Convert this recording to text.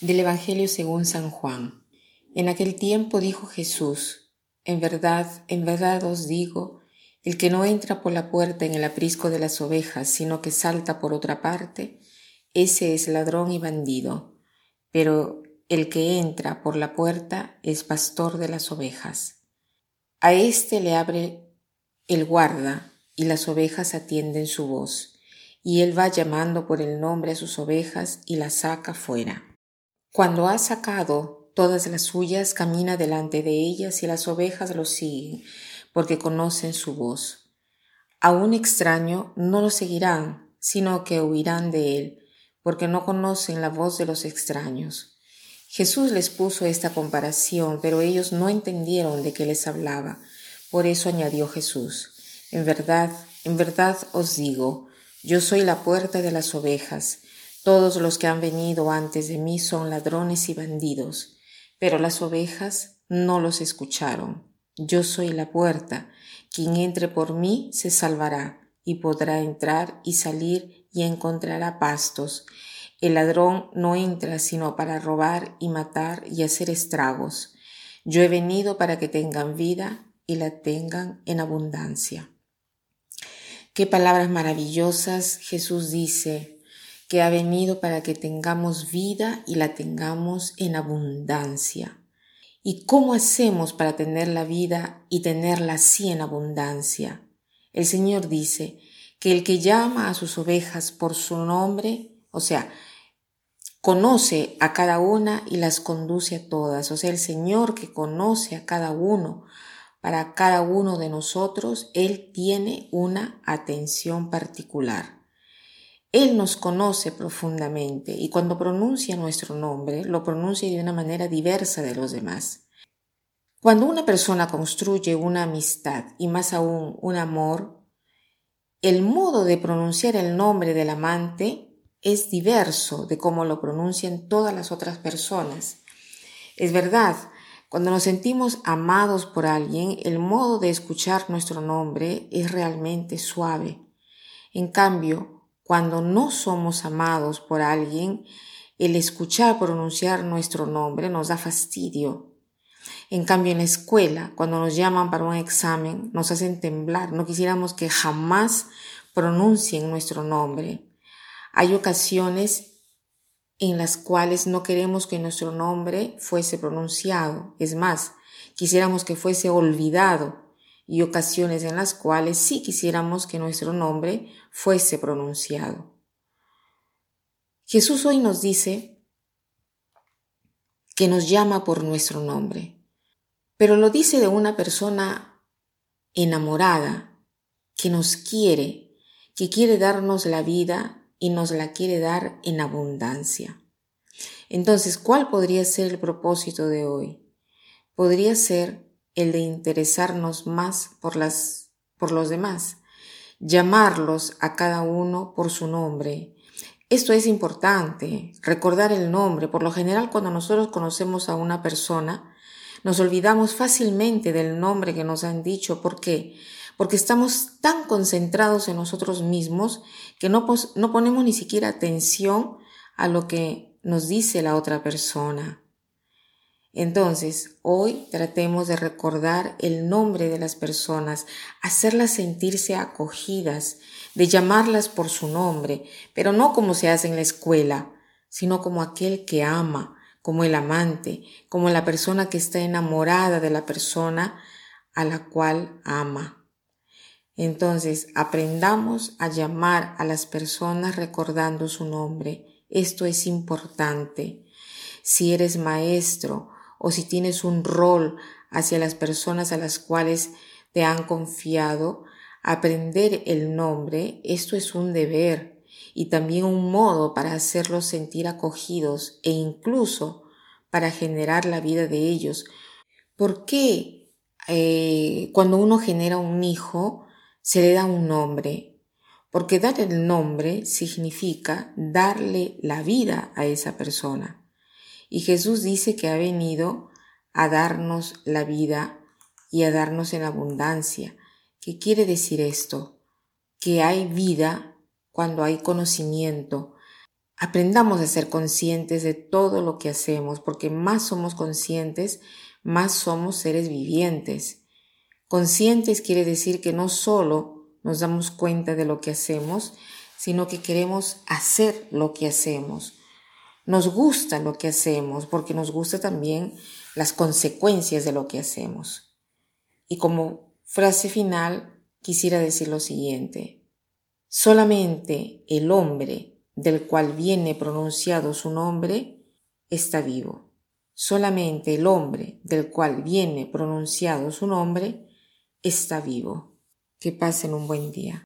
Del Evangelio según San Juan. En aquel tiempo dijo Jesús, En verdad, en verdad os digo, el que no entra por la puerta en el aprisco de las ovejas, sino que salta por otra parte, ese es ladrón y bandido. Pero el que entra por la puerta es pastor de las ovejas. A éste le abre el guarda, y las ovejas atienden su voz, y él va llamando por el nombre a sus ovejas y las saca fuera. Cuando ha sacado todas las suyas, camina delante de ellas y las ovejas lo siguen, porque conocen su voz. A un extraño no lo seguirán, sino que huirán de él, porque no conocen la voz de los extraños. Jesús les puso esta comparación, pero ellos no entendieron de qué les hablaba. Por eso añadió Jesús, En verdad, en verdad os digo, yo soy la puerta de las ovejas. Todos los que han venido antes de mí son ladrones y bandidos, pero las ovejas no los escucharon. Yo soy la puerta. Quien entre por mí se salvará y podrá entrar y salir y encontrará pastos. El ladrón no entra sino para robar y matar y hacer estragos. Yo he venido para que tengan vida y la tengan en abundancia. Qué palabras maravillosas Jesús dice que ha venido para que tengamos vida y la tengamos en abundancia. ¿Y cómo hacemos para tener la vida y tenerla así en abundancia? El Señor dice que el que llama a sus ovejas por su nombre, o sea, conoce a cada una y las conduce a todas. O sea, el Señor que conoce a cada uno, para cada uno de nosotros, Él tiene una atención particular. Él nos conoce profundamente y cuando pronuncia nuestro nombre, lo pronuncia de una manera diversa de los demás. Cuando una persona construye una amistad y más aún un amor, el modo de pronunciar el nombre del amante es diverso de cómo lo pronuncian todas las otras personas. Es verdad, cuando nos sentimos amados por alguien, el modo de escuchar nuestro nombre es realmente suave. En cambio, cuando no somos amados por alguien, el escuchar pronunciar nuestro nombre nos da fastidio. En cambio, en la escuela, cuando nos llaman para un examen, nos hacen temblar. No quisiéramos que jamás pronuncien nuestro nombre. Hay ocasiones en las cuales no queremos que nuestro nombre fuese pronunciado. Es más, quisiéramos que fuese olvidado y ocasiones en las cuales sí quisiéramos que nuestro nombre fuese pronunciado. Jesús hoy nos dice que nos llama por nuestro nombre, pero lo dice de una persona enamorada, que nos quiere, que quiere darnos la vida y nos la quiere dar en abundancia. Entonces, ¿cuál podría ser el propósito de hoy? Podría ser el de interesarnos más por, las, por los demás, llamarlos a cada uno por su nombre. Esto es importante, recordar el nombre. Por lo general, cuando nosotros conocemos a una persona, nos olvidamos fácilmente del nombre que nos han dicho. ¿Por qué? Porque estamos tan concentrados en nosotros mismos que no, no ponemos ni siquiera atención a lo que nos dice la otra persona. Entonces, hoy tratemos de recordar el nombre de las personas, hacerlas sentirse acogidas, de llamarlas por su nombre, pero no como se hace en la escuela, sino como aquel que ama, como el amante, como la persona que está enamorada de la persona a la cual ama. Entonces, aprendamos a llamar a las personas recordando su nombre. Esto es importante. Si eres maestro o si tienes un rol hacia las personas a las cuales te han confiado, aprender el nombre, esto es un deber y también un modo para hacerlos sentir acogidos e incluso para generar la vida de ellos. ¿Por qué eh, cuando uno genera un hijo se le da un nombre? Porque dar el nombre significa darle la vida a esa persona. Y Jesús dice que ha venido a darnos la vida y a darnos en abundancia. ¿Qué quiere decir esto? Que hay vida cuando hay conocimiento, aprendamos a ser conscientes de todo lo que hacemos, porque más somos conscientes, más somos seres vivientes. Conscientes quiere decir que no solo nos damos cuenta de lo que hacemos, sino que queremos hacer lo que hacemos. Nos gusta lo que hacemos porque nos gusta también las consecuencias de lo que hacemos. Y como frase final, quisiera decir lo siguiente. Solamente el hombre del cual viene pronunciado su nombre, está vivo. Solamente el hombre del cual viene pronunciado su nombre, está vivo. Que pasen un buen día.